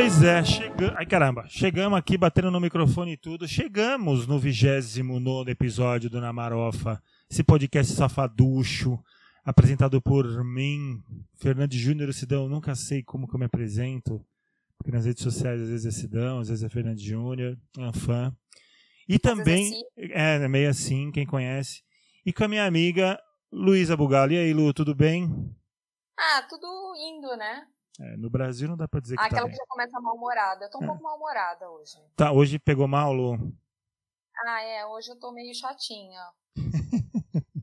Pois é, chegamos. Ai caramba, chegamos aqui batendo no microfone e tudo. Chegamos no 29 episódio do Namarofa, esse podcast safaducho, apresentado por mim, Fernando Júnior Sidão. Nunca sei como que eu me apresento, porque nas redes sociais às vezes é Sidão, às vezes é Fernando Júnior, é um fã. E também, é, é meio assim, quem conhece. E com a minha amiga Luísa Bugali. E aí, Lu, tudo bem? Ah, tudo indo, né? É, no Brasil não dá pra dizer que tá Aquela que já começa mal-humorada. Eu tô um É. pouco mal-humorada hoje. Tá, hoje pegou mal, Lu? Ah, é, hoje eu tô meio chatinha.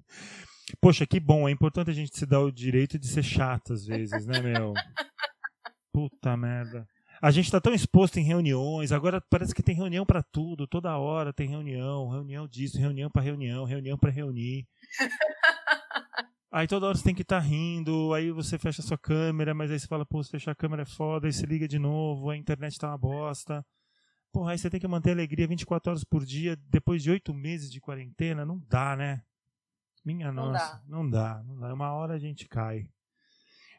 Poxa, que bom. É importante a gente se dar o direito de ser chato às vezes, né, meu? Puta merda. A gente tá tão exposto em reuniões, agora parece que tem reunião pra tudo, toda hora tem reunião, reunião disso, reunião pra reunião, reunião pra reunir. Aí toda hora você tem que estar rindo, aí você fecha sua câmera, mas aí você fala, pô, se fechar a câmera é foda, aí você liga de novo, a internet tá uma bosta. Porra, aí você tem que manter a alegria 24 horas por dia, depois de oito meses de quarentena, não dá, né? Minha Não nossa, dá. não dá, não dá. Uma hora a gente cai.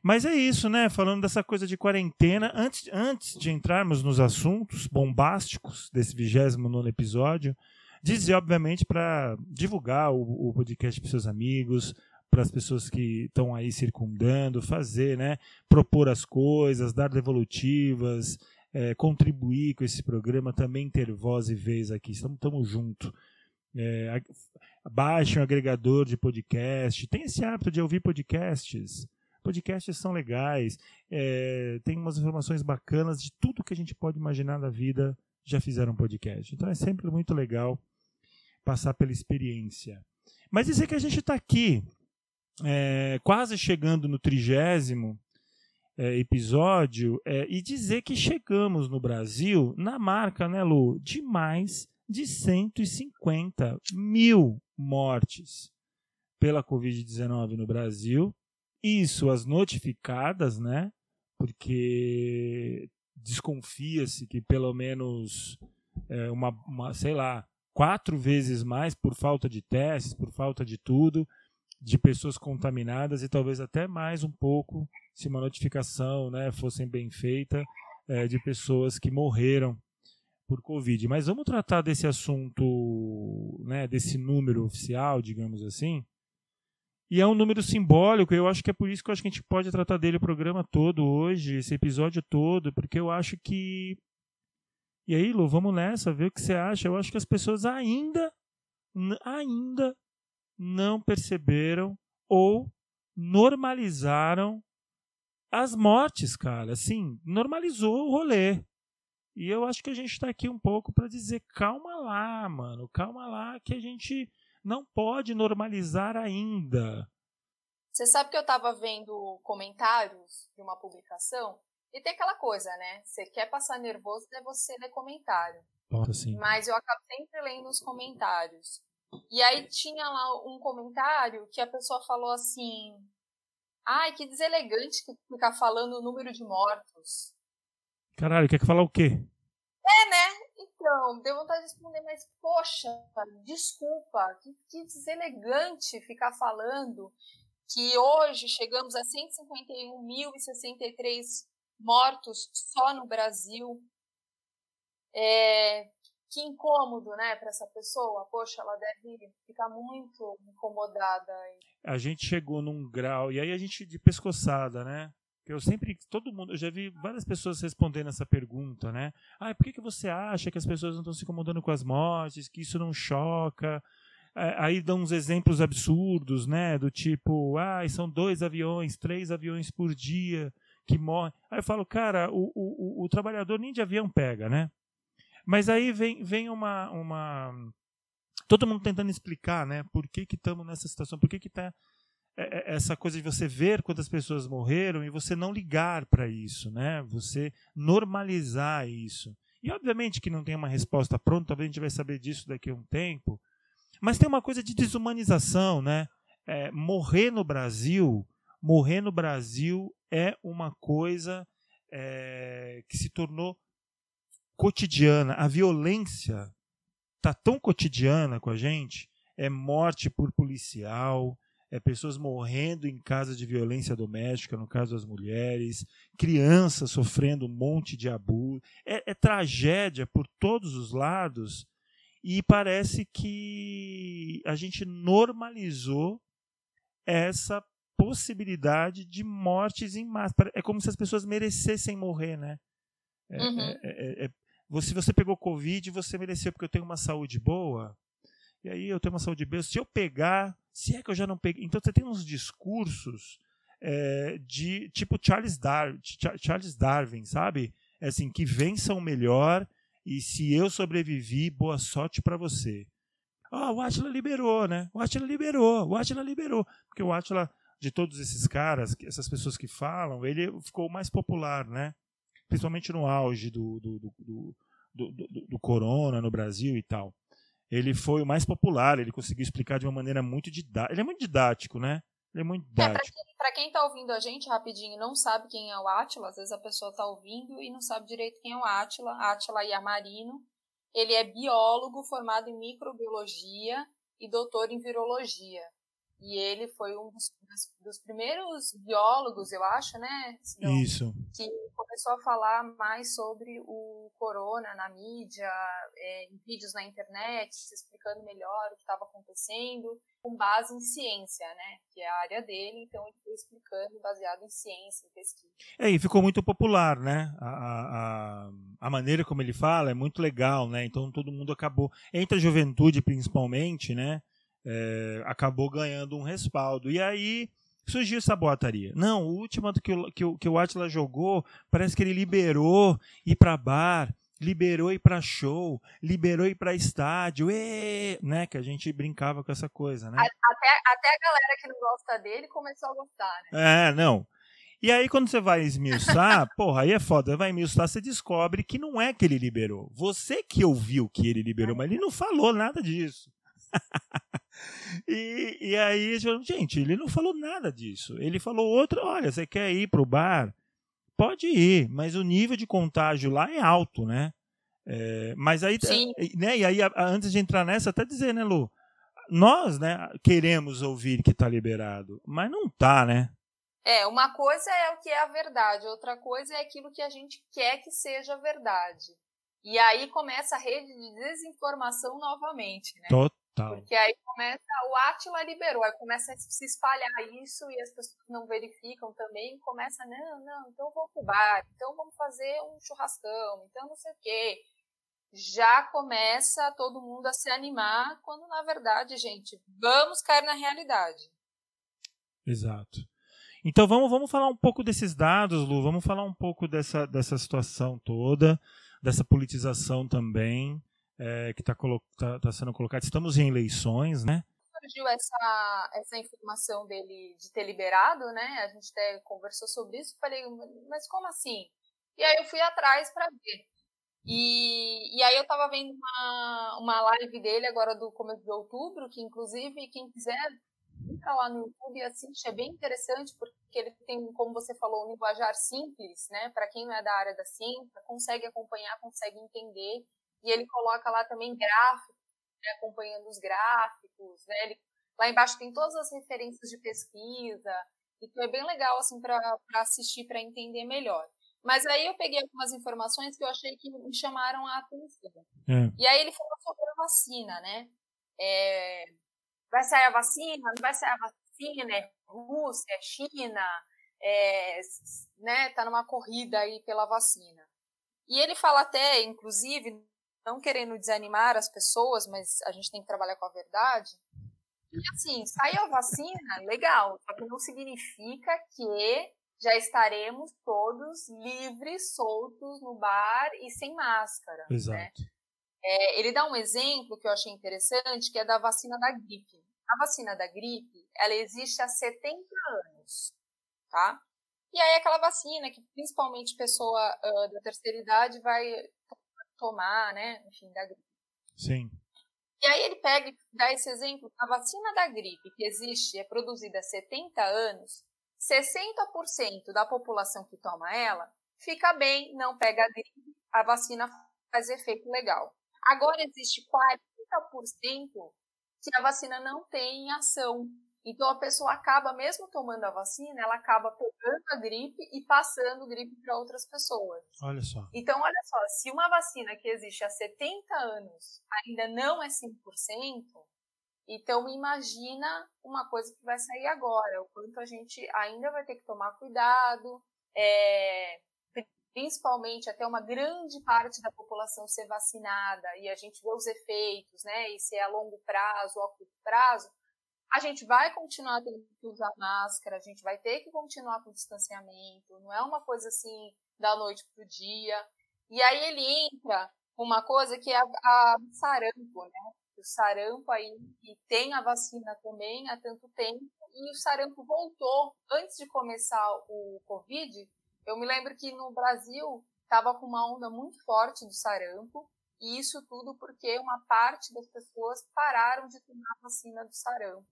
Mas é isso, né? Falando dessa coisa de quarentena, antes, antes de entrarmos nos assuntos bombásticos desse 29 episódio, dizer, obviamente, para divulgar o, o podcast para seus amigos, para as pessoas que estão aí circundando, fazer, né? Propor as coisas, dar devolutivas, eh, contribuir com esse programa, também ter voz e vez aqui. Estamos, estamos juntos. É, baixe um agregador de podcast. Tem esse hábito de ouvir podcasts. Podcasts são legais. é, tem umas informações bacanas de tudo que a gente pode imaginar na vida. Já fizeram podcast. Então é sempre muito legal passar pela experiência. Mas dizer que a gente está aqui, é, quase chegando no trigésimo é, episódio, é, e dizer que chegamos no Brasil na marca, né, Lu, de mais de 150 mil mortes pela Covid-19 no Brasil. Isso as notificadas, né? Porque desconfia-se que pelo menos é, uma, uma, sei lá, quatro vezes mais por falta de testes, por falta de tudo, de pessoas contaminadas e talvez até mais um pouco se uma notificação né, fosse bem feita é, de pessoas que morreram por Covid. Mas vamos tratar desse assunto, né, desse número oficial, digamos assim. E é um número simbólico, eu acho que é por isso que eu acho que a gente pode tratar dele o programa todo hoje, esse episódio todo, porque eu acho que. E aí, Lu, vamos nessa, ver o que você acha. Eu acho que as pessoas ainda, ainda não perceberam ou normalizaram as mortes, cara. Assim, normalizou o rolê. E eu acho que a gente está aqui um pouco para dizer: calma lá, mano, calma lá, que a gente não pode normalizar ainda. Você sabe que eu tava vendo comentários de uma publicação e tem aquela coisa, né? Você quer passar nervoso, é você ler comentário. Bota assim. Mas eu acabo sempre lendo os comentários. E aí tinha lá um comentário que a pessoa falou assim: Ai, que deselegante ficar falando o número de mortos. Caralho, quer que falar o quê? É, né? Então, deu vontade de responder, mas poxa, desculpa, que, que deselegante ficar falando que hoje chegamos a 151.063 mortos só no Brasil. É, que incômodo, né, para essa pessoa. Poxa, ela deve ficar muito incomodada. A gente chegou num grau, e aí a gente de pescoçada, né? Eu sempre, todo mundo, eu já vi várias pessoas respondendo essa pergunta, né? Ah, por que, que você acha que as pessoas não estão se incomodando com as mortes, que isso não choca? É, Aí dão uns exemplos absurdos, né? Do tipo, ah, são dois aviões, três aviões por dia que morrem. Aí eu falo, cara, o, o, o, o trabalhador nem de avião pega, né? Mas aí vem, vem uma, uma. Todo mundo tentando explicar, né? Por que estamos nessa situação, por que está essa coisa de você ver quantas pessoas morreram e você não ligar para isso, né? Você normalizar isso. E obviamente que não tem uma resposta pronta, talvez a gente vai saber disso daqui a um tempo. Mas tem uma coisa de desumanização, né? É, morrer no Brasil, morrer no Brasil é uma coisa é, que se tornou cotidiana. A violência tá tão cotidiana com a gente. É morte por policial, é pessoas morrendo em casos de violência doméstica, no caso das mulheres, crianças sofrendo um monte de abuso. É, é tragédia por todos os lados e parece que a gente normalizou essa possibilidade de mortes em massa. É como se as pessoas merecessem morrer, né? É, uhum. é, é, é se você pegou Covid, você mereceu porque eu tenho uma saúde boa. E aí eu tenho uma saúde boa. Se eu pegar, se é que eu já não peguei. Então você tem uns discursos é, de tipo Charles, Dar Charles Darwin, sabe? É assim, que vença o melhor e se eu sobrevivi, boa sorte para você. Ah, o Atila liberou, né? O Atila liberou, o Atila liberou. Porque o Atila, de todos esses caras, essas pessoas que falam, ele ficou mais popular, né? Principalmente no auge do, do, do, do, do, corona no Brasil e tal. Ele foi o mais popular, ele conseguiu explicar de uma maneira muito didática. Ele é muito didático, né? Ele é muito é, didático. É, para quem está ouvindo a gente rapidinho não sabe quem é o Átila, às vezes a pessoa está ouvindo e não sabe direito quem é o Átila, Átila Yamarino. Ele é biólogo formado em microbiologia e doutor em virologia. E ele foi um dos, dos primeiros biólogos, eu acho, né? Isso. Que começou a falar mais sobre o corona na mídia, é, em vídeos na internet, explicando melhor o que estava acontecendo, com base em ciência, né? Que é a área dele, então ele foi explicando baseado em ciência, em pesquisa. É, e ficou muito popular, né? A, a, a maneira como ele fala é muito legal, né? Então todo mundo acabou, entre a juventude principalmente, né? é, acabou ganhando um respaldo. E aí surgiu essa boataria. Não, o último que o, que o, que o Atila jogou, parece que ele liberou ir para bar, liberou ir para show, liberou ir para estádio, e, né? Que a gente brincava com essa coisa, né? Até, até a galera que não gosta dele começou a gostar, né? É, não. E aí, quando você vai esmiuçar, porra, aí é foda, vai esmiuçar, você descobre que não é que ele liberou. Você que ouviu que ele liberou, mas ele não falou nada disso. e, e aí, gente, ele não falou nada disso. Ele falou outro, olha, você quer ir para o bar? Pode ir, mas o nível de contágio lá é alto, né? É, mas aí, Sim. né? E aí, antes de entrar nessa, até dizer, né, Lu? Nós, né, queremos ouvir que está liberado, mas não tá, né? É, uma coisa é o que é a verdade, outra coisa é aquilo que a gente quer que seja verdade. E aí começa a rede de desinformação novamente, né? Total. Porque aí começa, o Atila liberou, aí começa a se espalhar isso e as pessoas não verificam também, começa, não, não, então vou pro bar, então vamos fazer um churrascão, então não sei o quê. Já começa todo mundo a se animar, quando na verdade, gente, vamos cair na realidade. Exato. Então vamos, vamos falar um pouco desses dados, Lu, vamos falar um pouco dessa, dessa situação toda, dessa politização também é, que está tá, tá sendo colocado. Estamos em eleições, né? Surgiu essa, essa informação dele de ter liberado, né? A gente até conversou sobre isso. Falei, mas como assim? E aí eu fui atrás para ver. E, e aí eu estava vendo uma, uma live dele agora do começo de outubro, que inclusive quem quiser entra lá no YouTube e assiste, é bem interessante, porque ele tem, como você falou, um linguajar simples, né? Para quem não é da área da ciência, consegue acompanhar, consegue entender e ele coloca lá também gráficos, né, acompanhando os gráficos, né? Ele, lá embaixo tem todas as referências de pesquisa, então é bem legal assim para assistir, para entender melhor. Mas aí eu peguei algumas informações que eu achei que me chamaram a atenção. É. E aí ele falou sobre a vacina, né? É, vai sair a vacina? Não vai sair a vacina? É Rússia, é China, é, né? Tá numa corrida aí pela vacina. E ele fala até, inclusive, não querendo desanimar as pessoas, mas a gente tem que trabalhar com a verdade. E assim, saiu a vacina, legal, só que não significa que já estaremos todos livres, soltos no bar e sem máscara. Né? Exato. Né? É, ele dá um exemplo que eu achei interessante, que é da vacina da gripe. A vacina da gripe, ela existe há 70 anos, tá? E aí aquela vacina que principalmente pessoa uh, da terceira idade vai tomar, né? Enfim, da gripe. Sim. E aí ele pega e dá esse exemplo. A vacina da gripe, que existe, é produzida há 70 anos, 60% da população que toma ela fica bem, não pega a gripe, a vacina faz efeito legal. Agora existe 40% que a vacina não tem ação. Então a pessoa acaba, mesmo tomando a vacina, ela acaba pegando a gripe e passando gripe para outras pessoas. Olha só. Então, olha só, se uma vacina que existe há 70 anos ainda não é 100%, então imagina uma coisa que vai sair agora, o quanto a gente ainda vai ter que tomar cuidado, é, principalmente até uma grande parte da população ser vacinada e a gente vê os efeitos, né, e ser a longo prazo ou a curto prazo, a gente vai continuar tendo que usar máscara, a gente vai ter que continuar com distanciamento, não é uma coisa assim da noite para o dia. E aí ele entra uma coisa que é a, a sarampo, né? O sarampo aí, que tem a vacina também há tanto tempo, e o sarampo voltou antes de começar o Covid. Eu me lembro que no Brasil estava com uma onda muito forte do sarampo, e isso tudo porque uma parte das pessoas pararam de tomar a vacina do sarampo.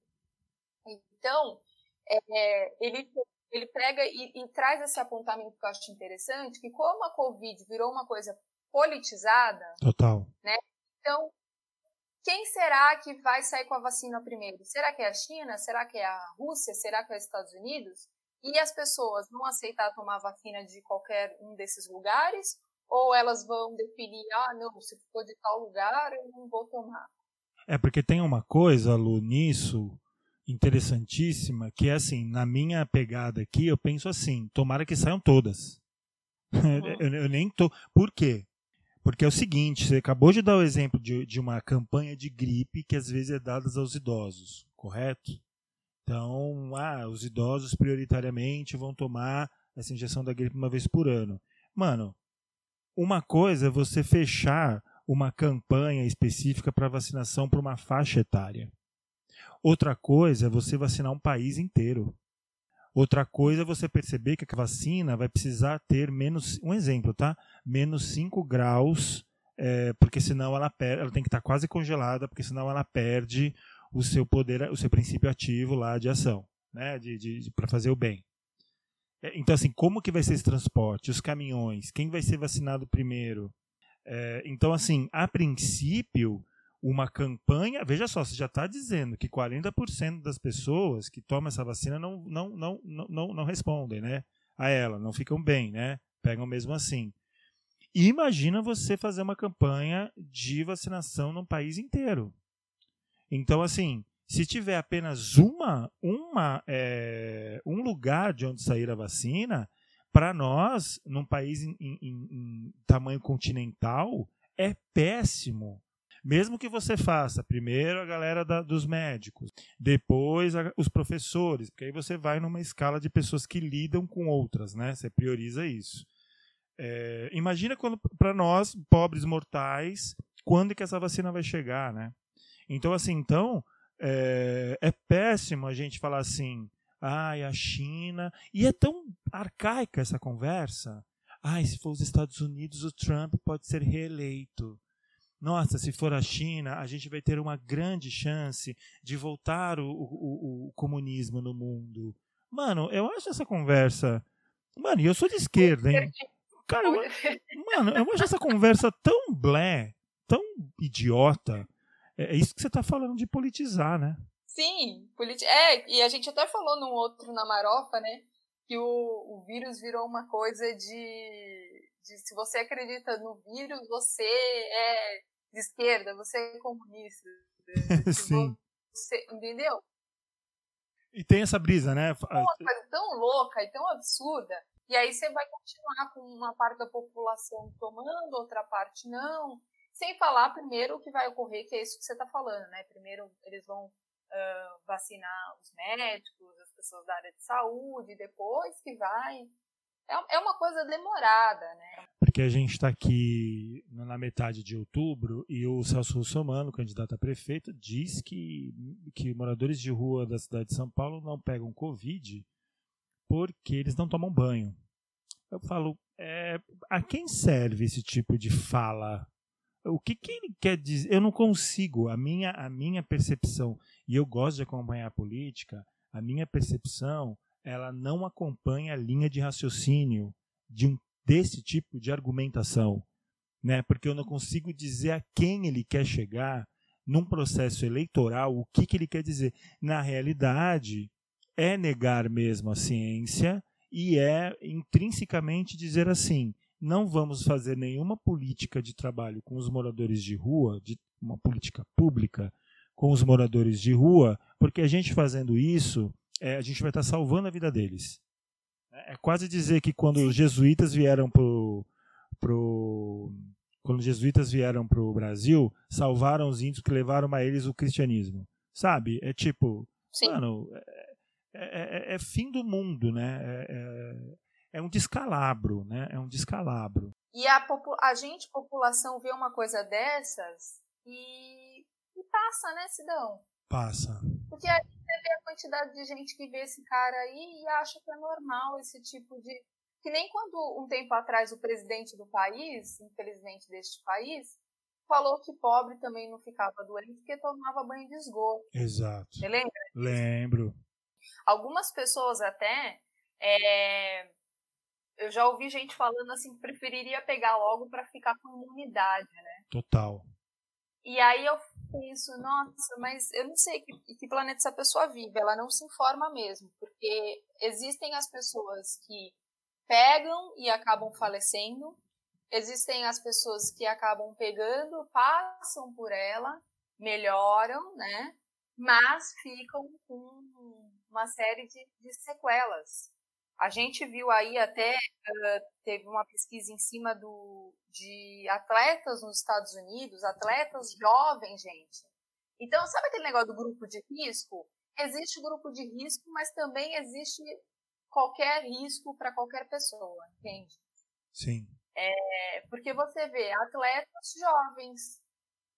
Então, é, ele, ele pega e, e, traz esse apontamento que eu acho interessante, que como a Covid virou uma coisa politizada, Total. Né, então, quem será que vai sair com a vacina primeiro? Será que é a China? Será que é a Rússia? Será que é os Estados Unidos? E as pessoas vão aceitar tomar vacina de qualquer um desses lugares? Ou elas vão definir, ah, não, se for de tal lugar, eu não vou tomar? É porque tem uma coisa, Lu, nisso, interessantíssima, que é assim, na minha pegada aqui, eu penso assim, tomara que saiam todas. Uhum. eu, eu, nem tô. Por quê? Porque é o seguinte, você acabou de dar o exemplo de, de uma campanha de gripe que às vezes é dada aos idosos, correto? Então, ah, os idosos prioritariamente vão tomar essa injeção da gripe uma vez por ano. Mano, uma coisa é você fechar uma campanha específica para vacinação para uma faixa etária. Outra coisa é você vacinar um país inteiro. Outra coisa é você perceber que a vacina vai precisar ter menos, um exemplo, tá? Menos 5 graus, é, porque senão ela, per, ela tem que estar quase congelada, porque senão ela perde o seu poder, o seu princípio ativo lá de ação, né? De, de, de para fazer o bem. É, então, assim, como que vai ser esse transporte? Os caminhões? Quem vai ser vacinado primeiro? É, então, assim, a princípio, uma campanha. Veja só, você já está dizendo que 40% das pessoas que tomam essa vacina não, não, não, não, não, não respondem né, a ela, não ficam bem, né? Pegam mesmo assim. E imagina você fazer uma campanha de vacinação no país inteiro. Então, assim, se tiver apenas uma, uma é, um lugar de onde sair a vacina, para nós, num país em, em, em tamanho continental, é péssimo. Mesmo que você faça primeiro a galera da, dos médicos, depois a, os professores, porque aí você vai numa escala de pessoas que lidam com outras, né? Você prioriza isso. É, imagina quando para nós pobres mortais, quando que essa vacina vai chegar, né? Então assim, então é, é péssimo a gente falar assim, ai a China e é tão arcaica essa conversa. Ai, se for os Estados Unidos, o Trump pode ser reeleito nossa, se for a China, a gente vai ter uma grande chance de voltar o, o, o comunismo no mundo. Mano, eu acho essa conversa. Mano, e eu sou de esquerda, hein? Cara, eu, mano, eu acho essa conversa tão blé, tão idiota. É, é isso que você tá falando de politizar, né? Sim, politi é, e a gente até falou num outro na Marofa, né? Que o, o vírus virou uma coisa de, de se você acredita no vírus, você é de esquerda, você é comunista. Sim. Você, entendeu? E tem essa brisa, né? Uma coisa tão louca e tão absurda. E aí você vai continuar com uma parte da população tomando, outra parte não. Sem falar primeiro o que vai ocorrer, que é isso que você está falando, né? Primeiro eles vão uh, vacinar os médicos, as pessoas da área de saúde, depois que vai é, é uma coisa demorada, né? Porque a gente está aqui na metade de outubro e o Celso Russomano, candidato a prefeito, diz que, que moradores de rua da cidade de São Paulo não pegam Covid porque eles não tomam banho. Eu falo, é, a quem serve esse tipo de fala? O que, que ele quer dizer? Eu não consigo. A minha, a minha percepção, e eu gosto de acompanhar a política, a minha percepção ela não acompanha a linha de raciocínio de um, desse tipo de argumentação, né? Porque eu não consigo dizer a quem ele quer chegar num processo eleitoral, o que, que ele quer dizer? Na realidade, é negar mesmo a ciência e é intrinsecamente dizer assim: não vamos fazer nenhuma política de trabalho com os moradores de rua, de uma política pública com os moradores de rua, porque a gente fazendo isso, é, a gente vai estar salvando a vida deles. É, é quase dizer que quando os jesuítas vieram pro, pro quando os jesuítas vieram para o Brasil, salvaram os índios que levaram a eles o cristianismo. Sabe? É tipo, Sim. mano, é, é, é, é fim do mundo, né? É, é, é, um descalabro, né? É um descalabro. E a, a gente, população, vê uma coisa dessas e, e passa, né, Sidão? Passa. Porque a gente vê a quantidade de gente que vê esse cara aí e acha que é normal esse tipo de que nem quando um tempo atrás o presidente do país, infelizmente deste país, falou que pobre também não ficava doente porque tomava banho de esgoto. Exato. Você lembra? Lembro. Algumas pessoas até. É... Eu já ouvi gente falando assim que preferiria pegar logo para ficar com imunidade, né? Total. E aí eu penso, nossa, mas eu não sei que, que planeta essa pessoa vive, ela não se informa mesmo, porque existem as pessoas que pegam e acabam falecendo. Existem as pessoas que acabam pegando, passam por ela, melhoram, né? Mas ficam com uma série de, de sequelas. A gente viu aí até, uh, teve uma pesquisa em cima do, de atletas nos Estados Unidos, atletas jovens, gente. Então, sabe aquele negócio do grupo de risco? Existe grupo de risco, mas também existe qualquer risco para qualquer pessoa, entende? Sim. É, porque você vê atletas jovens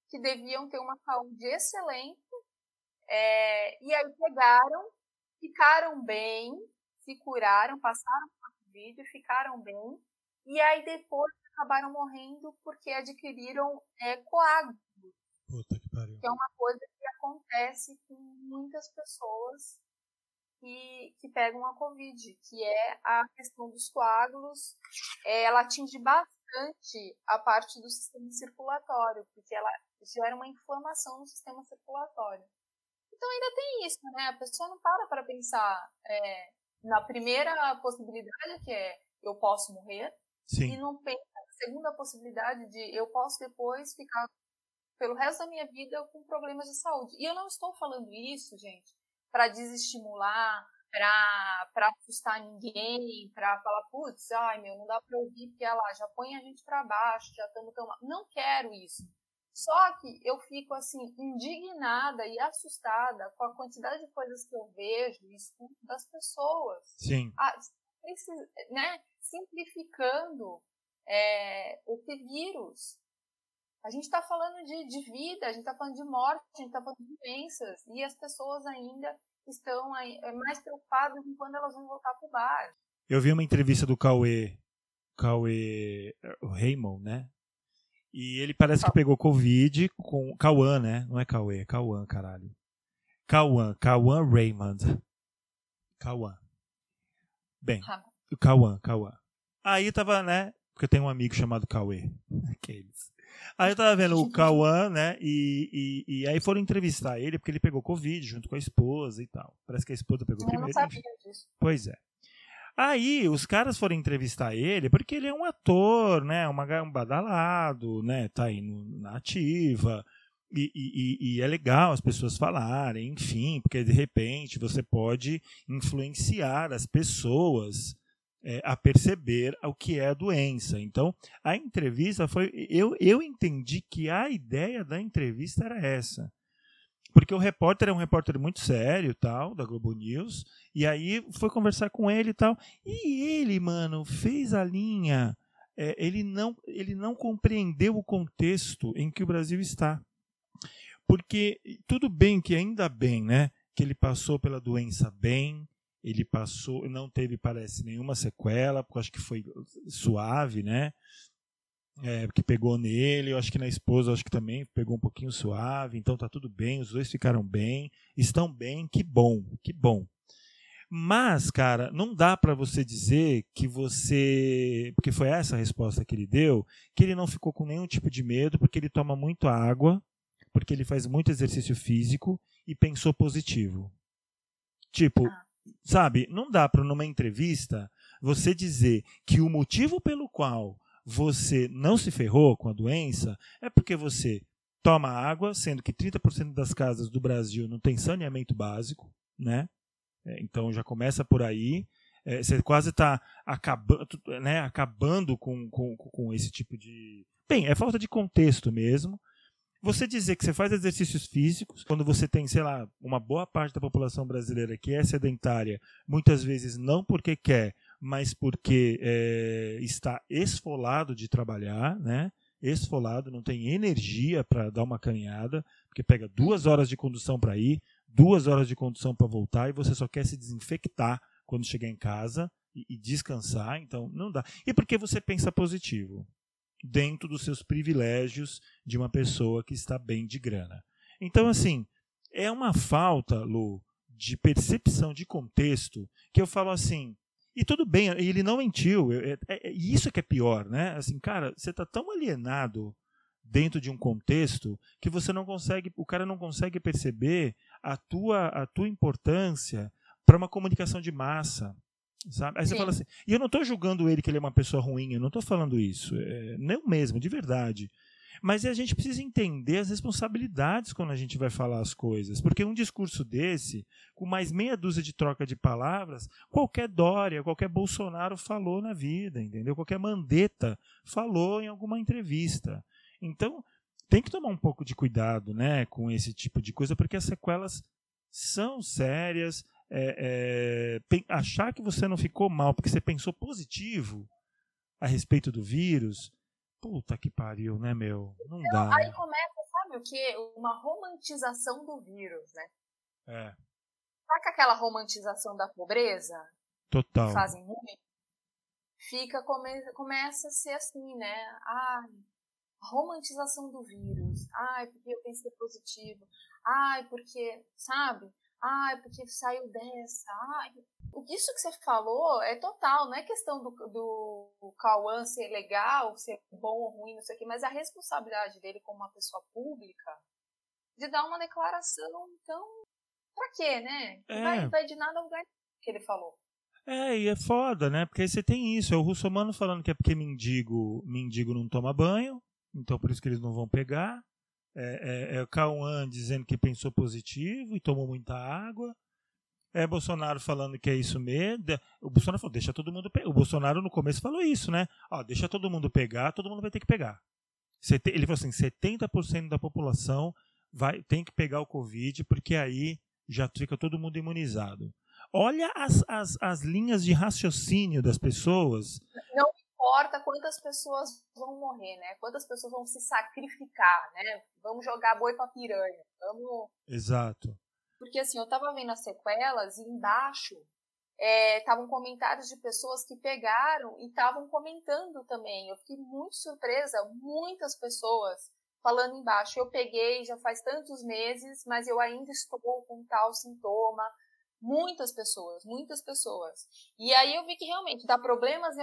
que deviam ter uma saúde excelente é, e aí pegaram, ficaram bem, se curaram, passaram por Covid, ficaram bem e aí depois acabaram morrendo porque adquiriram é, coágulos. Puta que pariu. Que é uma coisa que acontece com muitas pessoas que, que pegam a Covid, que é a questão dos coágulos. É, ela atinge bastante a parte do sistema circulatório, porque ela gera uma inflamação no sistema circulatório. Então ainda tem isso, né? A pessoa não para para pensar é, na primeira possibilidade, que é eu posso morrer, Sim. e não pensa na segunda possibilidade de eu posso depois ficar pelo resto da minha vida com problemas de saúde. E eu não estou falando isso, gente, para desestimular, para assustar ninguém, para falar, putz, ai meu, não dá para ouvir porque ela já põe a gente para baixo, já estamos tão. Não quero isso. Só que eu fico assim, indignada e assustada com a quantidade de coisas que eu vejo e escuto das pessoas. Sim. Ah, né, simplificando é, o que vírus. A gente está falando de, de, vida, a gente está falando de morte, a gente está falando de doenças, e as pessoas ainda estão aí, é, mais preocupadas em quando elas vão voltar para o bar. Eu vi uma entrevista do Cauê, Cauê Raymond, né? E ele parece que pegou Covid com. Cauã, né? Não é Cauê, é Cauã, caralho. Cauã, Cauã Raymond. Cauã. Bem, o Cauã, Cauã. Aí tava, né? Porque eu tenho um amigo chamado Cauê. Aqueles. Aí eu tava vendo o Cauã, né? E, e, e, aí foram entrevistar ele, porque ele pegou Covid junto com a esposa e tal. Parece que a esposa pegou eu primeiro. Eu não sabia disso. Pois é. Aí os caras foram entrevistar ele, porque ele é um ator, né? Uma, um badalado, né? Tá aí na ativa. E, e, e, é legal as pessoas falarem, enfim, porque de repente você pode influenciar as pessoas é, a perceber o que é a doença. Então, a entrevista foi. Eu, eu entendi que a ideia da entrevista era essa. Porque o repórter é um repórter muito sério, tal, da Globo News, e aí foi conversar com ele e tal. E ele, mano, fez a linha. É, ele, não, ele não compreendeu o contexto em que o Brasil está. Porque tudo bem que ainda bem, né? Que ele passou pela doença bem, ele passou, não teve, parece, nenhuma sequela, porque acho que foi suave, né? É, que pegou nele, eu acho que na esposa, acho que também pegou um pouquinho suave, então tá tudo bem, os dois ficaram bem, estão bem, que bom, que bom. Mas, cara, não dá para você dizer que você, porque foi essa a resposta que ele deu, que ele não ficou com nenhum tipo de medo, porque ele toma muito água, porque ele faz muito exercício físico e pensou positivo. Tipo, ah. sabe, não dá para numa entrevista você dizer que o motivo pelo qual você não se ferrou com a doença é porque você toma água, sendo que 30% das casas do Brasil não tem saneamento básico, né? É, então já começa por aí. É, você quase está acabando, né, acabando com, com, com esse tipo de. Bem, é falta de contexto mesmo. Você dizer que você faz exercícios físicos, quando você tem, sei lá, uma boa parte da população brasileira que é sedentária, muitas vezes não porque quer, mas porque é, está esfolado de trabalhar, né? Esfolado, não tem energia para dar uma caminhada, porque pega duas horas de condução para ir, duas horas de condução para voltar e você só quer se desinfectar quando chegar em casa e, e descansar, então não dá. E porque você pensa positivo, dentro dos seus privilégios de uma pessoa que está bem de grana. Então, assim, é uma falta, Lu, de percepção de contexto que eu falo assim. E tudo bem, ele não mentiu. É, é, é isso que é pior, né? Assim, cara, você está tão alienado dentro de um contexto que você não consegue, o cara não consegue perceber a tua, a tua importância para uma comunicação de massa. Sabe? Aí você Sim. fala assim, e eu não estou julgando ele que ele é uma pessoa ruim, eu não estou falando isso, é, não mesmo, de verdade. Mas a gente precisa entender as responsabilidades quando a gente vai falar as coisas. Porque um discurso desse, com mais meia dúzia de troca de palavras, qualquer Dória, qualquer Bolsonaro falou na vida, entendeu? Qualquer Mandetta falou em alguma entrevista. Então, tem que tomar um pouco de cuidado né, com esse tipo de coisa, porque as sequelas são sérias. É, é, achar que você não ficou mal porque você pensou positivo a respeito do vírus, puta que pariu, né, meu? Não então, dá. Aí começa, sabe o que? Uma romantização do vírus, né? É. Sabe aquela romantização da pobreza? Total. Que fazem muito? Fica, come, começa a ser assim, né? Ah, romantização do vírus. Ai, porque eu pensei positivo. Ai, porque, sabe? Ai, porque saiu dessa. Ai, isso que você falou é total, não é questão do, do Cauã ser legal, ser bom ou ruim, não sei o quê, mas a responsabilidade dele como uma pessoa pública de dar uma declaração, então, pra quê, né? É. Vai, vai de nada ao lugar que ele falou. É, e é foda, né? Porque aí você tem isso, é o russomano falando que é porque mendigo, mendigo não toma banho, então por isso que eles não vão pegar. É, é, é Cauã dizendo que pensou positivo e tomou muita água. É Bolsonaro falando que é isso mesmo. O Bolsonaro falou, deixa todo mundo pegar. O Bolsonaro no começo falou isso, né? Ó, deixa todo mundo pegar, todo mundo vai ter que pegar. Ele falou assim, 70% da população vai, tem que pegar o Covid, porque aí já fica todo mundo imunizado. Olha as, as, as linhas de raciocínio das pessoas. Não importa quantas pessoas vão morrer, né? Quantas pessoas vão se sacrificar, né? Vamos jogar boi pra piranha. Vamos. Exato. Porque assim, eu tava vendo as sequelas e embaixo estavam é, comentários de pessoas que pegaram e estavam comentando também. Eu fiquei muito surpresa, muitas pessoas falando embaixo. Eu peguei já faz tantos meses, mas eu ainda estou com tal sintoma. Muitas pessoas, muitas pessoas. E aí eu vi que realmente dá problemas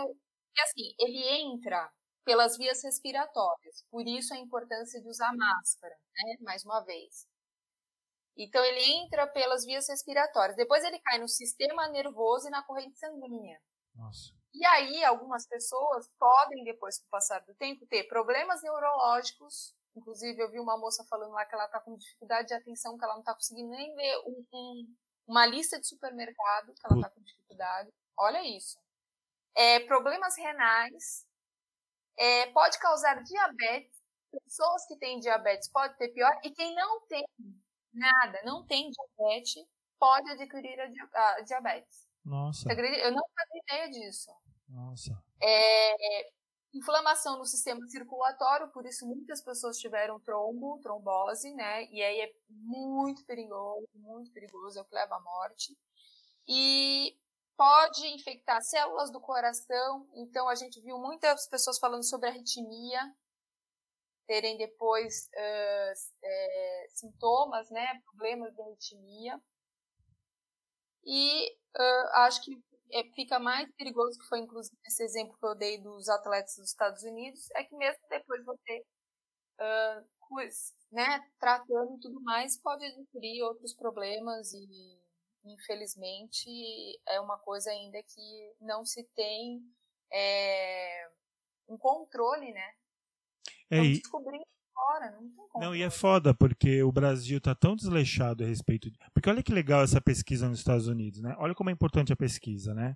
porque assim, ele entra pelas vias respiratórias, por isso a importância de usar máscara, né? Mais uma vez. Então ele entra pelas vias respiratórias, depois ele cai no sistema nervoso e na corrente sanguínea. Nossa. E aí algumas pessoas podem depois com o passar do tempo ter problemas neurológicos. Inclusive eu vi uma moça falando lá que ela está com dificuldade de atenção, que ela não está conseguindo nem ver um, um, uma lista de supermercado, que ela está com dificuldade. Olha isso é, problemas renais, é, pode causar diabetes. Pessoas que têm diabetes pode ter pior, e quem não tem nada, não tem diabetes, pode adquirir a, a diabetes. Nossa. Eu não fazia ideia disso. Nossa. É, inflamação no sistema circulatório, por isso muitas pessoas tiveram trombo, trombose, né? E aí é muito perigoso, muito perigoso, é o que leva à morte. E pode infectar células do coração. Então, a gente viu muitas pessoas falando sobre arritmia, terem depois uh, é, sintomas, né, problemas de arritmia. E uh, acho que é, fica mais perigoso, que foi inclusive esse exemplo que eu dei dos atletas dos Estados Unidos, é que mesmo depois você uh, né, tratando e tudo mais, pode adquirir outros problemas e, infelizmente, é uma coisa ainda que não se tem é, um controle, né? É, e... descobrindo fora, não tem como. Não, e é foda, porque o Brasil tá tão desleixado a respeito. De... Porque olha que legal essa pesquisa nos Estados Unidos, né? Olha como é importante a pesquisa, né?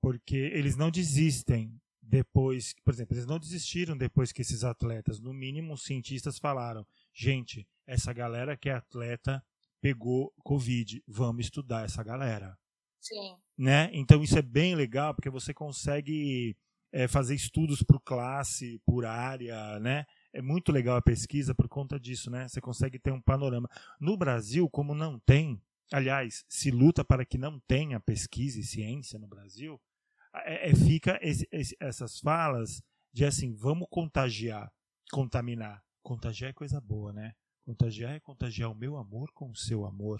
Porque eles não desistem depois, por exemplo, eles não desistiram depois que esses atletas, no mínimo os cientistas falaram, gente, essa galera que é atleta pegou Covid, vamos estudar essa galera. Sim. Né? Então isso é bem legal, porque você consegue é, fazer estudos por classe, por área, né? É muito legal a pesquisa por conta disso, né? Você consegue ter um panorama. No Brasil, como não tem, aliás, se luta para que não tenha pesquisa e ciência no Brasil, é, é, fica esse, esse, essas falas de assim, vamos contagiar, contaminar. Contagiar é coisa boa, né? Contagiar é contagiar o meu amor com o seu amor,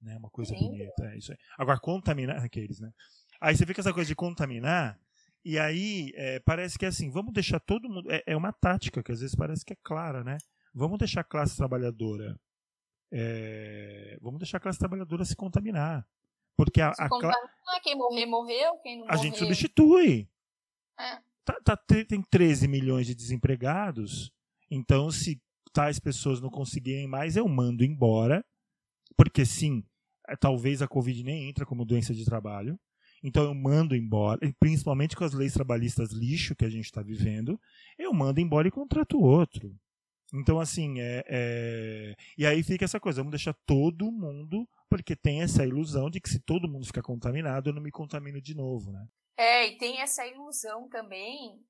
né? Uma coisa Sim. bonita, é isso aí. Agora contaminar aqueles, né? Aí você fica essa coisa de contaminar e aí é, parece que é assim, vamos deixar todo mundo é, é, uma tática que às vezes parece que é clara, né? Vamos deixar a classe trabalhadora é, vamos deixar a classe trabalhadora se contaminar. Porque a, a cla... quem morrer, morreu, quem não A gente substitui. É. Tá, tá, tem 13 milhões de desempregados, então se tais pessoas não conseguirem mais, eu mando embora, porque sim, é, talvez a Covid nem entra como doença de trabalho, então eu mando embora, principalmente com as leis trabalhistas lixo que a gente está vivendo, eu mando embora e contrato outro. Então, assim, é, é, e aí fica essa coisa, vamos deixar todo mundo, porque tem essa ilusão de que se todo mundo ficar contaminado, eu não me contamino de novo, né? É, e tem essa ilusão também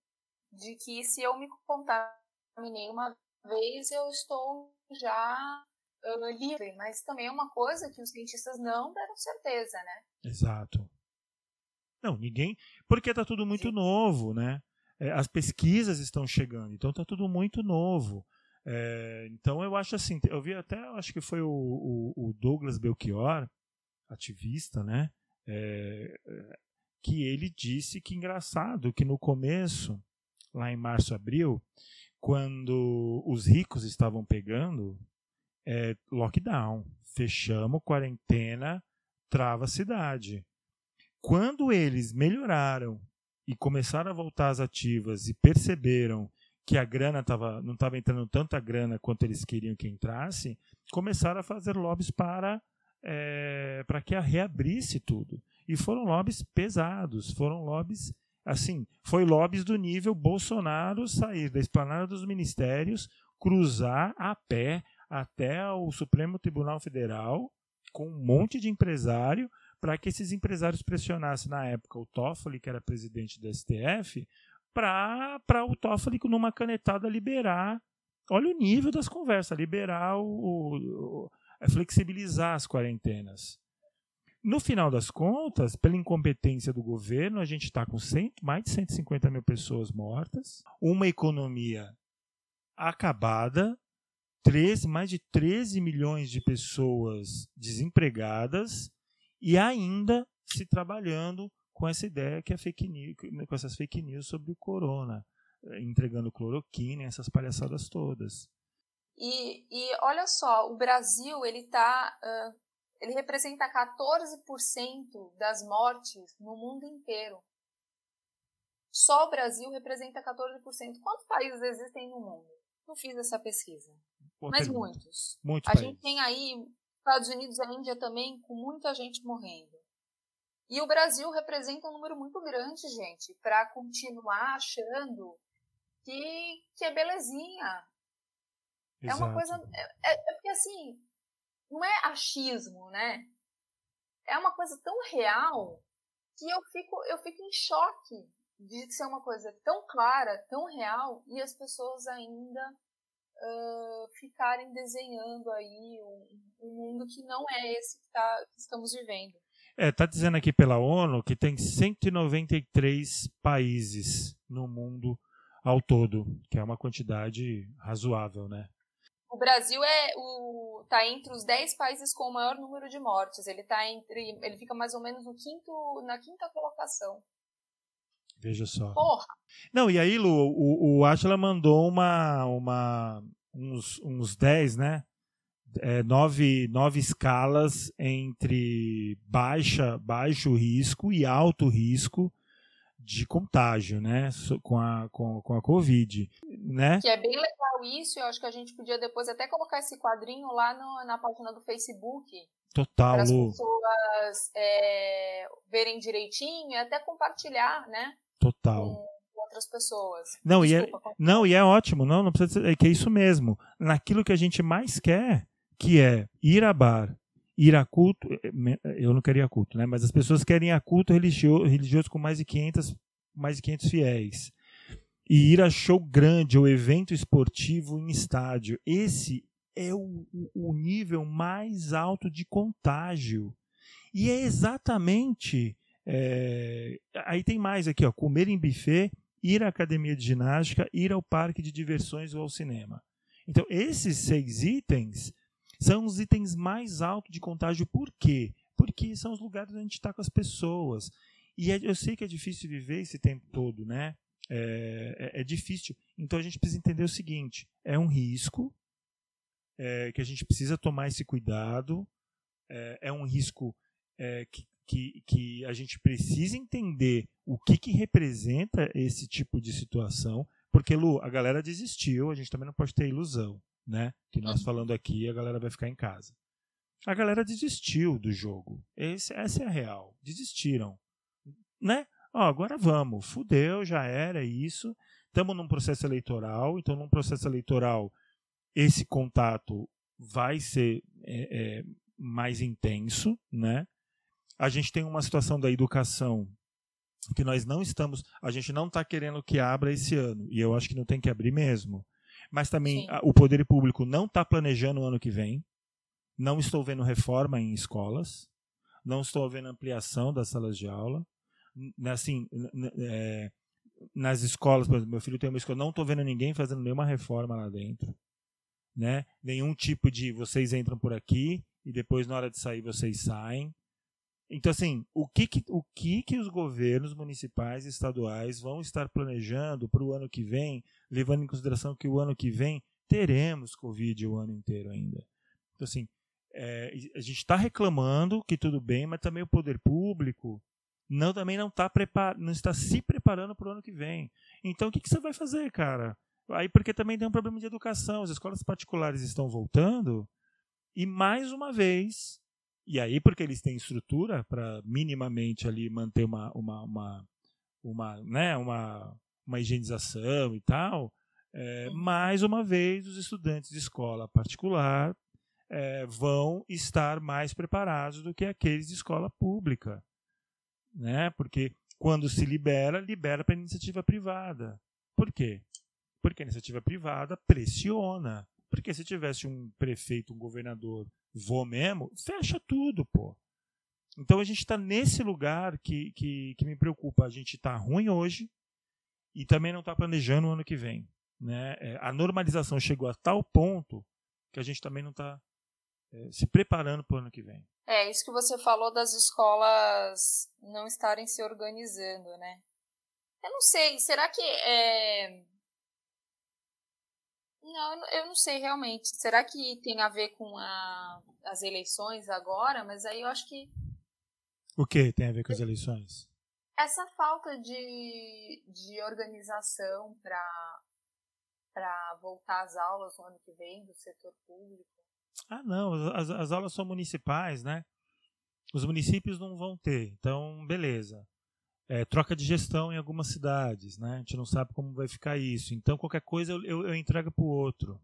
de que se eu me contaminei uma vez, eu estou já uh, livre, mas também é uma coisa que os cientistas não deram certeza, né? Exato. Não, ninguém. Porque está tudo muito Sim. novo, né? É, as pesquisas estão chegando, então está tudo muito novo. É, então eu acho assim, eu vi até, acho que foi o, o, o Douglas Belchior, ativista, né? É, que ele disse que engraçado que no começo, lá em março, abril, quando os ricos estavam pegando, é, lockdown, fechamos, quarentena, trava a cidade. Quando eles melhoraram e começaram a voltar às ativas e perceberam que a grana tava, não estava entrando tanta grana quanto eles queriam que entrasse, começaram a fazer lobbies para, é, para que reabrisse tudo. E foram lobbies pesados, foram lobbies assim, foi lobbies do nível Bolsonaro sair da esplanada dos ministérios, cruzar a pé até o Supremo Tribunal Federal com um monte de empresário para que esses empresários pressionassem na época o Toffoli, que era presidente do STF, para o Toffoli, numa canetada, liberar. Olha o nível das conversas, liberar o, o, o flexibilizar as quarentenas. No final das contas, pela incompetência do governo, a gente está com 100, mais de 150 mil pessoas mortas, uma economia acabada, 13, mais de 13 milhões de pessoas desempregadas e ainda se trabalhando com essa ideia que é fake news, com essas fake news sobre o corona, eh, entregando cloroquina, essas palhaçadas todas. E, e olha só, o Brasil ele tá, uh, ele representa 14% das mortes no mundo inteiro. Só o Brasil representa 14%. Quantos países existem no mundo? Não fiz essa pesquisa. Boa mas pergunta. muitos. muitos. A países. gente tem aí Estados Unidos e a Índia também com muita gente morrendo. E o Brasil representa um número muito grande, gente, para continuar achando que, que é belezinha. Exato. É uma coisa. É, é, é, porque assim, não é achismo, né? É uma coisa tão real que eu fico, eu fico em choque de ser uma coisa tão clara, tão real, e as pessoas ainda uh, ficarem desenhando aí um, um, mundo que não é esse que, tá, que estamos vivendo. É, tá dizendo aqui pela ONU que tem 193 países no mundo ao todo, que é uma quantidade razoável, né? O Brasil é o tá entre os 10 países com o maior número de mortes. Ele tá entre ele fica mais ou menos no quinto na quinta colocação. Veja só. Porra. Não, e aí, Lu, o, o Atila mandou uma, uma, uns, uns 10, né? É, nove, nove escalas entre baixa, baixo risco e alto risco de contágio, né, com a, com, com a Covid, né? Que é bem legal isso, eu acho que a gente podia depois até colocar esse quadrinho lá no, na página do Facebook. Total, Para as pessoas é, verem direitinho e até compartilhar, né? Total. Com outras pessoas. Não, Desculpa, e é, não, e é ótimo, não, não precisa ser, é que é isso mesmo. Naquilo que a gente mais quer, que é ir a bar, ir a culto, eh, eu não queria culto, né? Mas as pessoas querem a culto religioso, religioso com mais de 500, mais de 500 fiéis. E ir a show grande ou evento esportivo em estádio. Esse é o, o nível mais alto de contágio. E é exatamente. É, aí tem mais aqui, ó, comer em buffet, ir à academia de ginástica, ir ao parque de diversões ou ao cinema. Então, esses seis itens são os itens mais altos de contágio. Por quê? Porque são os lugares onde a gente está com as pessoas. E é, eu sei que é difícil viver esse tempo todo, né? É, é, é, difícil. Então a gente precisa entender o seguinte: é um risco é, que a gente precisa tomar esse cuidado, é, é um risco é, que, que, que, a gente precisa entender o que, que representa esse tipo de situação, porque, Lu, a galera desistiu, a gente também não pode ter ilusão né? Que nós falando aqui, a galera vai ficar em casa. A galera desistiu do jogo. Esse, essa é a real. Desistiram. Né? Ó, agora vamos. Fudeu, já era isso. Estamos num processo eleitoral. Então, num processo eleitoral, esse contato vai ser é, é, mais intenso, né? A gente tem uma situação da educação que nós não estamos, a gente não está querendo que abra esse ano e eu acho que não tem que abrir mesmo mas também a, o poder público não está planejando o ano que vem. Não estou vendo reforma em escolas, não estou vendo ampliação das salas de aula. Assim, é, nas escolas, por exemplo, meu filho tem uma escola, não estou vendo ninguém fazendo nenhuma reforma lá dentro. Né? Nenhum tipo de vocês entram por aqui e depois na hora de sair vocês saem. Então, assim, o que, que, o que, que os governos municipais e estaduais vão estar planejando para o ano que vem, levando em consideração que o ano que vem teremos Covid o ano inteiro ainda? Então, assim, é, a gente está reclamando que tudo bem, mas também o poder público não também não, tá prepar, não está se preparando para o ano que vem. Então, o que, que você vai fazer, cara? Aí, porque também tem um problema de educação, as escolas particulares estão voltando, e mais uma vez e aí, porque eles têm estrutura para minimamente ali manter uma, uma, uma, uma, né, uma, uma higienização e tal, é, mais uma vez os estudantes de escola particular é, vão estar mais preparados do que aqueles de escola pública. Né? Porque quando se libera, libera para iniciativa privada. Por quê? Porque a iniciativa privada pressiona. Porque se tivesse um prefeito, um governador vou mesmo, fecha tudo, pô. Então a gente está nesse lugar que, que, que, me preocupa. A gente está ruim hoje e também não está planejando o ano que vem. Né? É, a normalização chegou a tal ponto que a gente também não está é, se preparando para o ano que vem. É, isso que você falou das escolas não estarem se organizando, né? Eu não sei, será que é, não, eu não sei realmente. Será que tem a ver com a, as eleições agora? Mas aí eu acho que. O que tem a ver com as eleições? Essa falta de, de organização para voltar às aulas no ano que vem do setor público. Ah, não, as, as aulas são municipais, né? Os municípios não vão ter, então beleza é, troca de gestão em algumas cidades, né? A gente não sabe como vai ficar isso. Então, qualquer coisa eu, eu, eu entrego para o outro.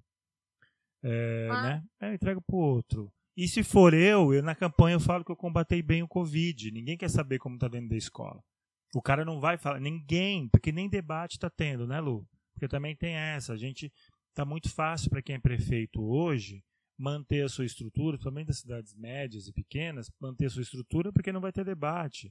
É, ah. né? É, eu entrego para o outro. E se for eu, eu na campanha eu falo que eu combatei bem o Covid. Ninguém quer saber como está dentro da escola. O cara não vai falar, ninguém, porque nem debate está tendo, né, Lu? Porque também tem essa. A gente está muito fácil para quem é prefeito hoje manter a sua estrutura, principalmente das cidades médias e pequenas, manter a sua estrutura porque não vai ter debate.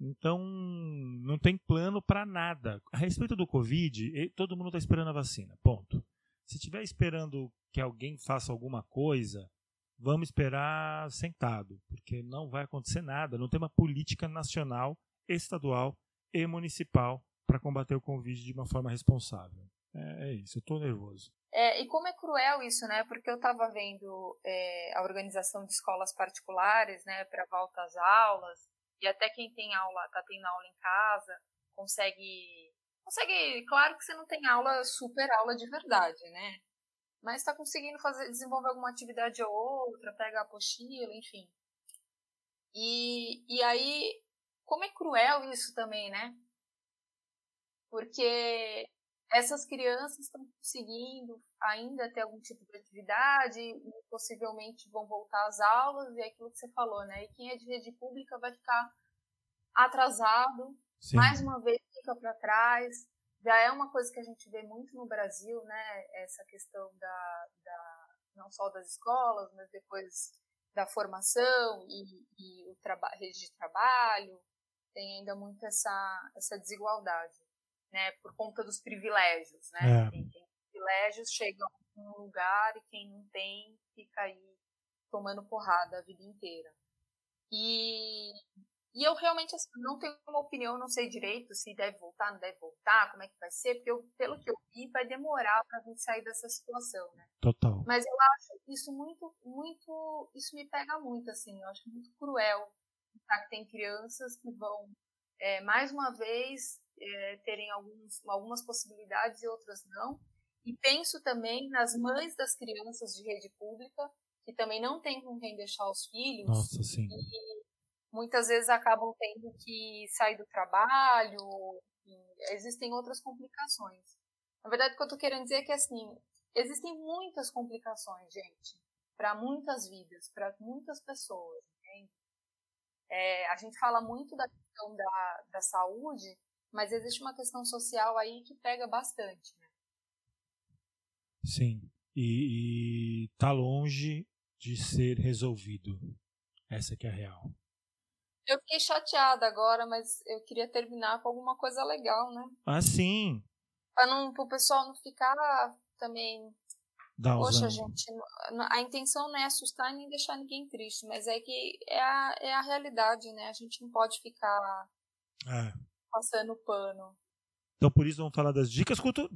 Então, não tem plano para nada. A respeito do Covid, todo mundo está esperando a vacina. Ponto. Se estiver esperando que alguém faça alguma coisa, vamos esperar sentado, porque não vai acontecer nada. Não tem uma política nacional, estadual e municipal para combater o Covid de uma forma responsável. É, é isso, eu tô nervoso. É, e como é cruel isso, né? Porque eu estava vendo é, a organização de escolas particulares, né, para volta às aulas, e até quem tem aula, tá tendo aula em casa, consegue. Consegue. Claro que você não tem aula, super aula de verdade, né? Mas está conseguindo fazer, desenvolver alguma atividade ou outra, pega a apostila, enfim. E, e aí, como é cruel isso também, né? Porque essas crianças estão conseguindo ainda ter algum tipo de atividade possivelmente vão voltar às aulas e é aquilo que você falou, né? E quem é de rede pública vai ficar atrasado, Sim. mais uma vez fica para trás. Já é uma coisa que a gente vê muito no Brasil, né? Essa questão da, da não só das escolas, mas depois da formação e, e o rede de trabalho, tem ainda muito essa, essa desigualdade né, por conta dos privilégios, né? É. Privilégios chega a um lugar e quem não tem fica aí tomando porrada a vida inteira. E, e eu realmente assim, não tenho uma opinião, não sei direito se deve voltar, não deve voltar, como é que vai ser, porque eu, pelo que eu vi, vai demorar para a gente sair dessa situação, né? Total. Mas eu acho isso muito, muito, isso me pega muito, assim, eu acho muito cruel pensar que tem crianças que vão, é, mais uma vez, é, terem alguns, algumas possibilidades e outras não. E penso também nas mães das crianças de rede pública, que também não têm com quem deixar os filhos. Nossa, sim. E muitas vezes acabam tendo que sair do trabalho. existem outras complicações. Na verdade, o que eu estou querendo dizer é que, assim, existem muitas complicações, gente, para muitas vidas, para muitas pessoas. É, a gente fala muito da questão da, da saúde, mas existe uma questão social aí que pega bastante. Né? Sim, e, e tá longe de ser resolvido. Essa que é a real. Eu fiquei chateada agora, mas eu queria terminar com alguma coisa legal, né? Ah, sim. Para não, o pessoal não ficar também. Dá Poxa, gente, a intenção não é assustar nem deixar ninguém triste, mas é que é a, é a realidade, né? A gente não pode ficar é passando pano. Então por isso vamos falar das dicas culturais.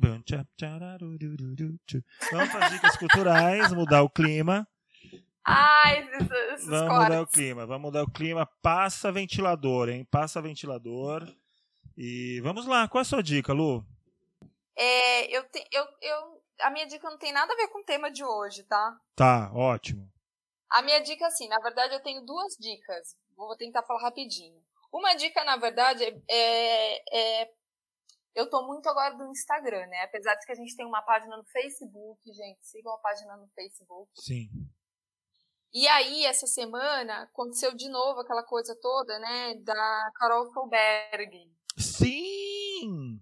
Vamos para as dicas culturais, mudar o clima. Ai, esses, esses Vamos cortes. mudar o clima, vamos mudar o clima. Passa ventilador, hein? Passa ventilador. E vamos lá, qual é a sua dica, Lu? É, eu, te, eu, eu, a minha dica não tem nada a ver com o tema de hoje, tá? Tá, ótimo. A minha dica, assim, na verdade eu tenho duas dicas. Vou tentar falar rapidinho. Uma dica, na verdade, é, é eu tô muito agora do Instagram, né? Apesar de que a gente tem uma página no Facebook, gente, sigam a página no Facebook. Sim. E aí, essa semana, aconteceu de novo aquela coisa toda, né, da Carol Solberg. Sim!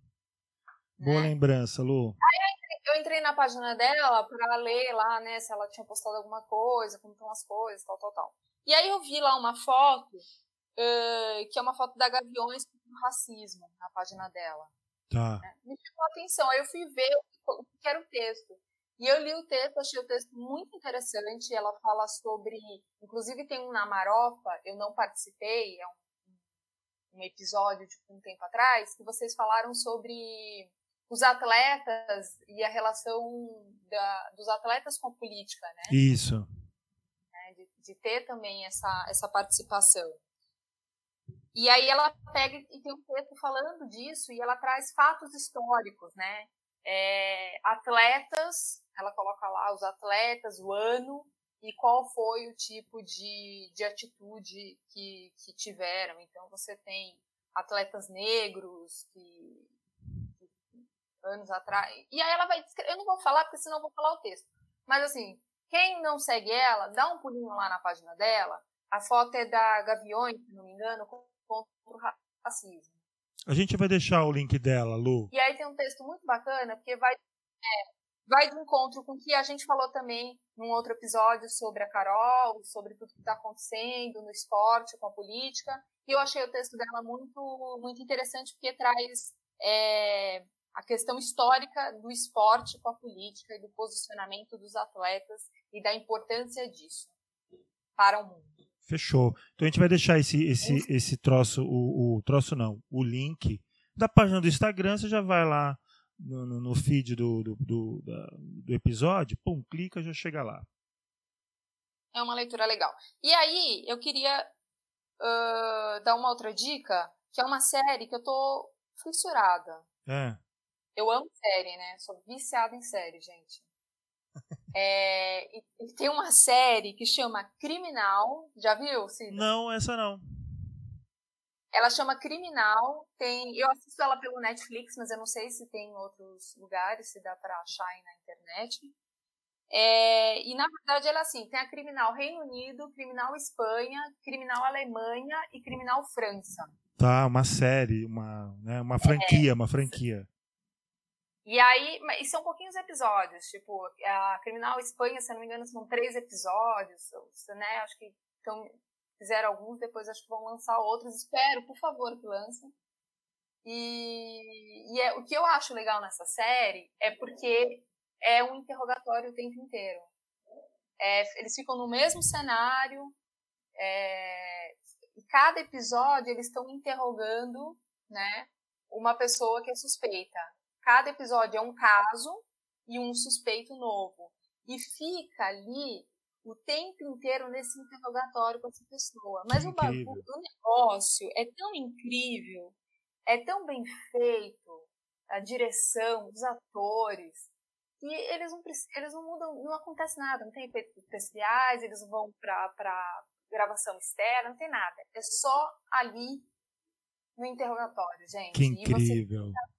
Né? Boa lembrança, Lu. Aí eu entrei na página dela para ler lá, né, se ela tinha postado alguma coisa, como estão as coisas, tal, tal, tal. E aí eu vi lá uma foto uh, que é uma foto da Gaviões com racismo na página dela. Tá. Né? Me chamou a atenção. Aí eu fui ver o que era o texto. E eu li o texto, achei o texto muito interessante. Ela fala sobre. Inclusive, tem um na Marofa, eu não participei, é um, um episódio de um tempo atrás, que vocês falaram sobre os atletas e a relação da, dos atletas com a política, né? Isso. É, de, de, ter também essa, essa participação. E aí ela pega e tem um texto falando disso e ela traz fatos históricos, né? É, atletas, ela coloca lá os atletas, o ano e qual foi o tipo de, de atitude que, que tiveram. Então você tem atletas negros que, que anos atrás. E aí ela vai Eu não vou falar porque senão eu vou falar o texto. Mas assim, quem não segue ela, dá um pulinho lá na página dela. A foto é da Gaviões, se não me engano, contra o racismo. A gente vai deixar o link dela, Lu. E aí tem um texto muito bacana, porque vai, é, vai de encontro com o que a gente falou também num outro episódio sobre a Carol, sobre tudo que está acontecendo no esporte, com a política. E eu achei o texto dela muito, muito interessante, porque traz é, a questão histórica do esporte com a política e do posicionamento dos atletas e da importância disso para o mundo. Fechou. Então a gente vai deixar esse, esse, esse troço, o, o troço não, o link da página do Instagram, você já vai lá no, no, no feed do, do, do, da, do episódio, pum, clica já chega lá. É uma leitura legal. E aí, eu queria uh, dar uma outra dica, que é uma série que eu tô fissurada. É. Eu amo série, né? Sou viciada em série, gente. É, e, e tem uma série que chama Criminal. Já viu, Cida? Não, essa não. Ela chama Criminal. Tem, eu assisto ela pelo Netflix, mas eu não sei se tem em outros lugares, se dá para achar aí na internet. É, e na verdade ela é assim, tem a Criminal Reino Unido, Criminal Espanha, Criminal Alemanha e Criminal França. Tá, uma série, uma, né, uma franquia, é, uma franquia. E aí, e são pouquinhos episódios, tipo, a Criminal Espanha, se não me engano, são três episódios, né? Acho que então, fizeram alguns, depois acho que vão lançar outros. Espero, por favor, que lancem. E, e é, o que eu acho legal nessa série é porque é um interrogatório o tempo inteiro. É, eles ficam no mesmo cenário, é, e cada episódio eles estão interrogando né, uma pessoa que é suspeita. Cada episódio é um caso e um suspeito novo. E fica ali o tempo inteiro nesse interrogatório com essa pessoa. Mas o, bagulho, o negócio é tão incrível, é tão bem feito, a direção, os atores, que eles não, eles não mudam, não acontece nada, não tem efeitos especiais, eles vão para gravação externa, não tem nada. É só ali no interrogatório, gente. Que incrível. E você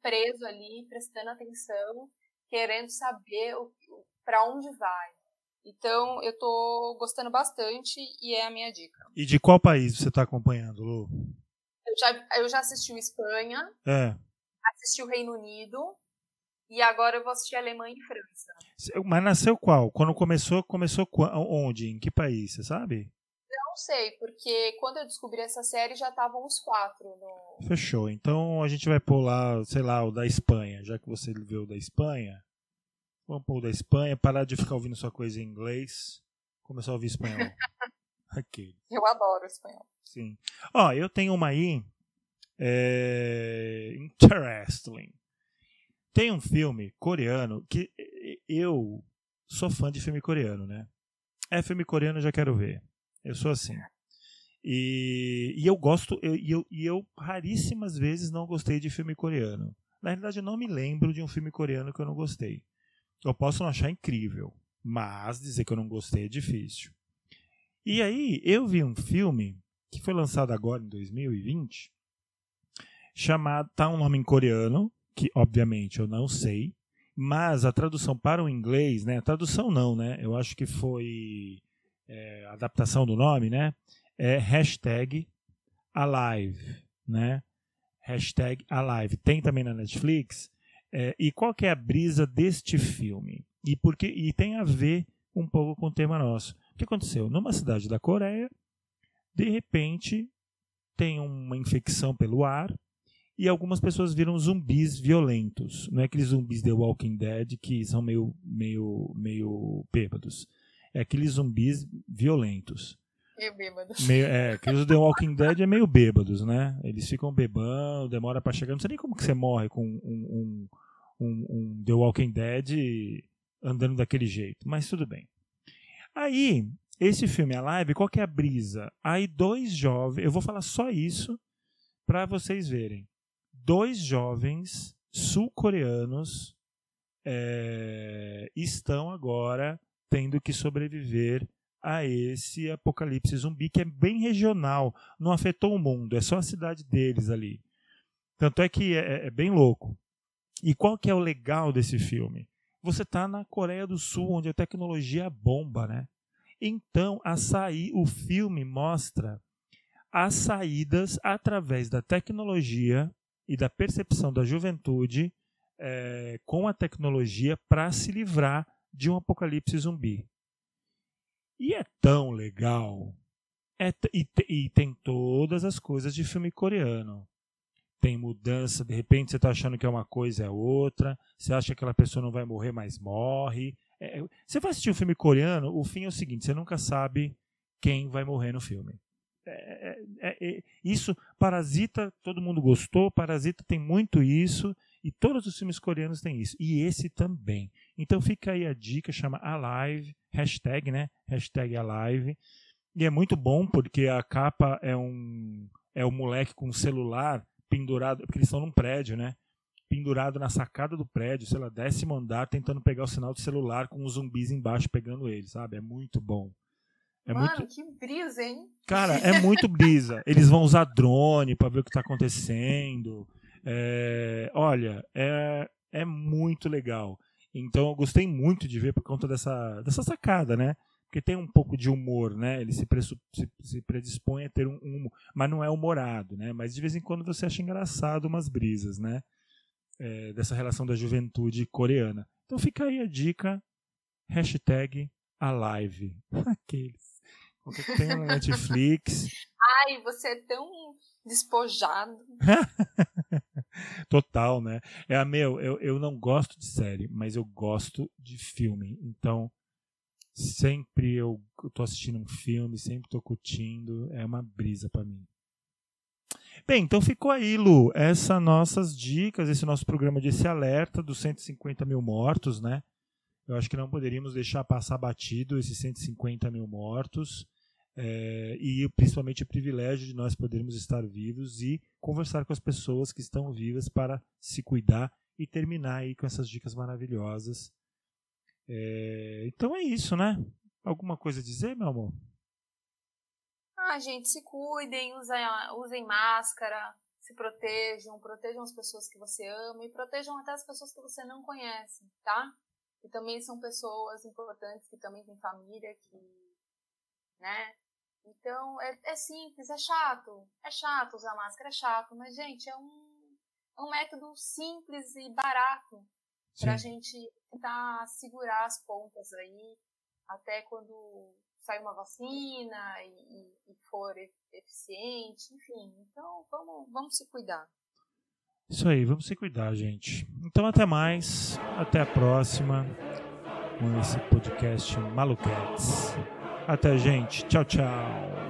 preso ali, prestando atenção, querendo saber para onde vai. Então, eu tô gostando bastante e é a minha dica. E de qual país você está acompanhando, Lu? Eu já, eu já assisti o Espanha, é. assisti o Reino Unido, e agora eu vou assistir Alemanha e França. Mas nasceu qual? Quando começou, começou onde? Em que país, você sabe? Não sei, porque quando eu descobri essa série já estavam os quatro no. Fechou. Então a gente vai pôr lá, sei lá, o da Espanha, já que você viu o da Espanha. Vamos pôr o da Espanha, parar de ficar ouvindo sua coisa em inglês, começar a ouvir espanhol. Aquele. Eu adoro espanhol. Sim. Ó, eu tenho uma aí. É... Interesting. Tem um filme coreano que eu sou fã de filme coreano, né? É filme coreano, já quero ver. Eu sou assim. E, e eu gosto, e eu, eu, eu raríssimas vezes não gostei de filme coreano. Na realidade, eu não me lembro de um filme coreano que eu não gostei. Eu posso não achar incrível, mas dizer que eu não gostei é difícil. E aí, eu vi um filme que foi lançado agora em 2020, chamado, tá um nome em coreano, que obviamente eu não sei, mas a tradução para o inglês, né? Tradução não, né? Eu acho que foi é, adaptação do nome, né? É hashtag Alive, né? Hashtag Alive. Tem também na Netflix. É, e qual que é a brisa deste filme? E, porque, e tem a ver um pouco com o tema nosso. O que aconteceu? Numa cidade da Coreia, de repente, tem uma infecção pelo ar e algumas pessoas viram zumbis violentos. Não é aqueles zumbis The Walking Dead que são meio, meio, meio bêbados. É aqueles zumbis violentos. Meio bêbados. Meio, é, aqueles The Walking Dead é meio bêbados, né? Eles ficam bebando, demora para chegar. Não sei nem como que você morre com um, um, um, um The Walking Dead andando daquele jeito, mas tudo bem. Aí, esse filme, a live, qual que é a brisa? Aí dois jovens, eu vou falar só isso para vocês verem dois jovens sul-coreanos é, estão agora tendo que sobreviver a esse apocalipse zumbi que é bem regional, não afetou o mundo, é só a cidade deles ali. Tanto é que é, é bem louco. E qual que é o legal desse filme? Você está na Coreia do Sul, onde a tecnologia bomba, né? Então, a sair, o filme mostra as saídas através da tecnologia e da percepção da juventude é, com a tecnologia para se livrar de um apocalipse zumbi. E é tão legal. É e, e, tem todas as coisas de filme coreano. Tem mudança, de repente você está achando que é uma coisa, é outra. Você acha que aquela pessoa não vai morrer, mas morre. É, é, você vai assistir um filme coreano, o fim é o seguinte: você nunca sabe quem vai morrer no filme. É, é, é, isso, Parasita, todo mundo gostou, Parasita tem muito isso, E todos os filmes coreanos têm isso. E esse também. Então fica aí a dica, chama Alive, hashtag, né? Hashtag Alive. E é muito bom porque a capa é um é o um moleque com um celular pendurado, porque eles estão num prédio, né? Pendurado na sacada do prédio, sei lá, décimo andar, tentando pegar o sinal de celular com os zumbis embaixo pegando ele, sabe? É muito bom. É Mano, muito... que brisa, hein? Cara, é muito brisa. Eles vão usar drone para ver o que tá acontecendo. É... Olha, é... é muito legal. Então eu gostei muito de ver por conta dessa, dessa sacada, né? Porque tem um pouco de humor, né? Ele se, se, se predispõe a ter um, um, mas não é humorado, né? Mas de vez em quando você acha engraçado umas brisas, né? É, dessa relação da juventude coreana. Então fica aí a dica, hashtag Alive. Aqueles. que tem no Netflix. Ai, você é tão despojado. Total, né? É, meu, eu, eu não gosto de série, mas eu gosto de filme. Então, Sempre eu, estou assistindo um filme, sempre estou curtindo, é uma brisa para mim. Bem, então ficou aí, Lu, essas nossas dicas, esse nosso programa de esse alerta dos 150 mil mortos, né? Eu acho que não poderíamos deixar passar batido esses 150 mil mortos é, e principalmente o privilégio de nós podermos estar vivos e conversar com as pessoas que estão vivas para se cuidar e terminar aí com essas dicas maravilhosas é, então é isso, né? Alguma coisa a dizer, meu amor? Ah, gente, se cuidem, usem, usem máscara, se protejam, protejam as pessoas que você ama e protejam até as pessoas que você não conhece, tá? Que também são pessoas importantes, que também têm família, que, né? Então, é, é simples, é chato, é chato usar máscara, é chato, mas, gente, é um, é um método simples e barato para a gente tentar segurar as pontas aí até quando sair uma vacina e, e, for eficiente, enfim. Então vamos, vamos se cuidar. Isso aí, vamos se cuidar, gente. Então até mais, até a próxima com esse podcast Maluquetes. Até, gente. Tchau, tchau.